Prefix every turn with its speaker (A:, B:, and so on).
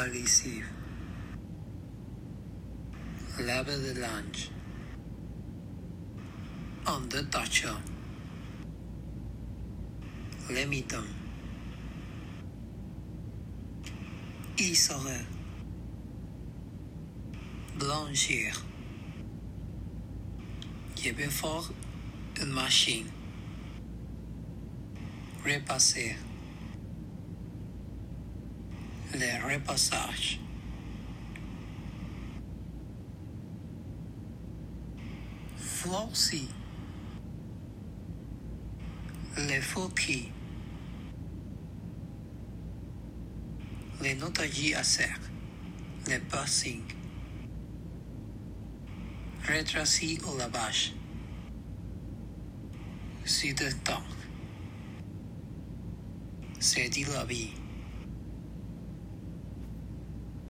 A: la lessive, lave de linge, undertoucher, limitum, isoler, blanchir, lleve fort une machine, repasser, le repassage. Flossy. Le fauquis. Les notagies à sec. Le passing. Retraci au lavage. C'est de temps. C'est dit la vie.